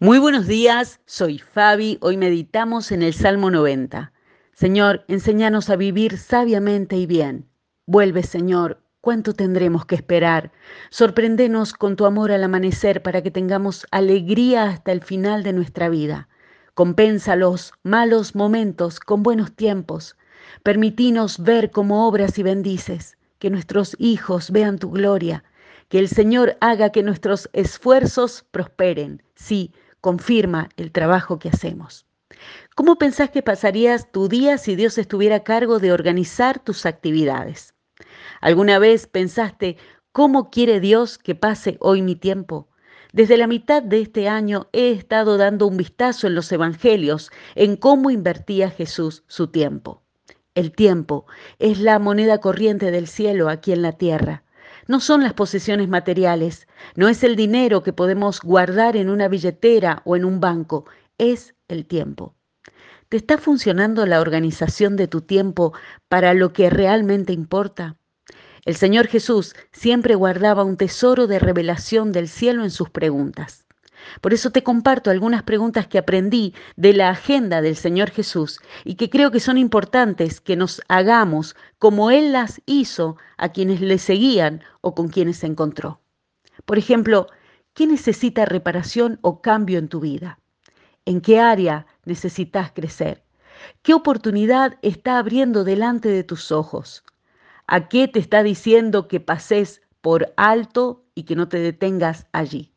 Muy buenos días, soy Fabi. Hoy meditamos en el Salmo 90. Señor, enséñanos a vivir sabiamente y bien. Vuelve, Señor, ¿cuánto tendremos que esperar? Sorpréndenos con tu amor al amanecer para que tengamos alegría hasta el final de nuestra vida. Compensa los malos momentos con buenos tiempos. Permitinos ver cómo obras y bendices, que nuestros hijos vean tu gloria, que el Señor haga que nuestros esfuerzos prosperen. Sí, confirma el trabajo que hacemos. ¿Cómo pensás que pasarías tu día si Dios estuviera a cargo de organizar tus actividades? ¿Alguna vez pensaste cómo quiere Dios que pase hoy mi tiempo? Desde la mitad de este año he estado dando un vistazo en los evangelios en cómo invertía Jesús su tiempo. El tiempo es la moneda corriente del cielo aquí en la tierra no son las posesiones materiales, no es el dinero que podemos guardar en una billetera o en un banco, es el tiempo. ¿Te está funcionando la organización de tu tiempo para lo que realmente importa? El Señor Jesús siempre guardaba un tesoro de revelación del cielo en sus preguntas. Por eso te comparto algunas preguntas que aprendí de la agenda del Señor Jesús y que creo que son importantes que nos hagamos como Él las hizo a quienes le seguían o con quienes se encontró. Por ejemplo, ¿qué necesita reparación o cambio en tu vida? ¿En qué área necesitas crecer? ¿Qué oportunidad está abriendo delante de tus ojos? ¿A qué te está diciendo que pases por alto y que no te detengas allí?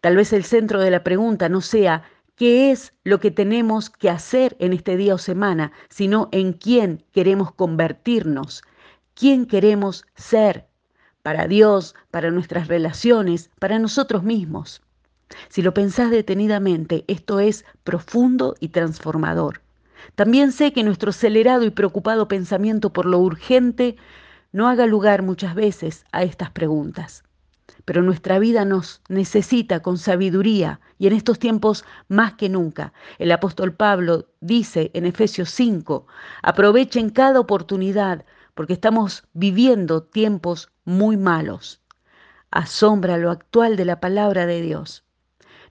Tal vez el centro de la pregunta no sea qué es lo que tenemos que hacer en este día o semana, sino en quién queremos convertirnos, quién queremos ser para Dios, para nuestras relaciones, para nosotros mismos. Si lo pensás detenidamente, esto es profundo y transformador. También sé que nuestro acelerado y preocupado pensamiento por lo urgente no haga lugar muchas veces a estas preguntas pero nuestra vida nos necesita con sabiduría y en estos tiempos más que nunca. El apóstol Pablo dice en Efesios 5, aprovechen cada oportunidad porque estamos viviendo tiempos muy malos. Asombra lo actual de la palabra de Dios.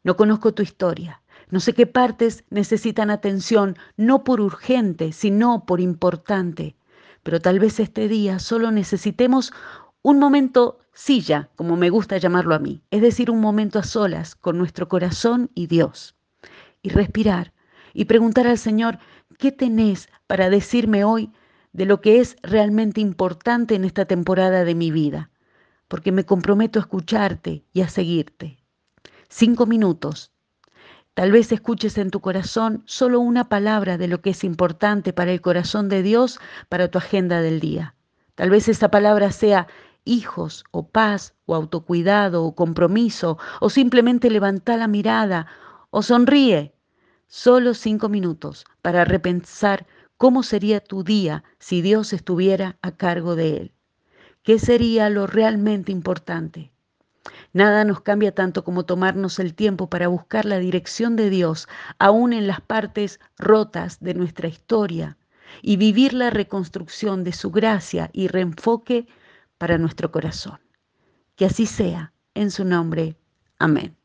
No conozco tu historia. No sé qué partes necesitan atención, no por urgente, sino por importante. Pero tal vez este día solo necesitemos un momento silla, como me gusta llamarlo a mí, es decir, un momento a solas con nuestro corazón y Dios. Y respirar y preguntar al Señor, ¿qué tenés para decirme hoy de lo que es realmente importante en esta temporada de mi vida? Porque me comprometo a escucharte y a seguirte. Cinco minutos. Tal vez escuches en tu corazón solo una palabra de lo que es importante para el corazón de Dios, para tu agenda del día. Tal vez esa palabra sea hijos o paz o autocuidado o compromiso o simplemente levanta la mirada o sonríe. Solo cinco minutos para repensar cómo sería tu día si Dios estuviera a cargo de él. ¿Qué sería lo realmente importante? Nada nos cambia tanto como tomarnos el tiempo para buscar la dirección de Dios, aún en las partes rotas de nuestra historia, y vivir la reconstrucción de su gracia y reenfoque para nuestro corazón. Que así sea, en su nombre. Amén.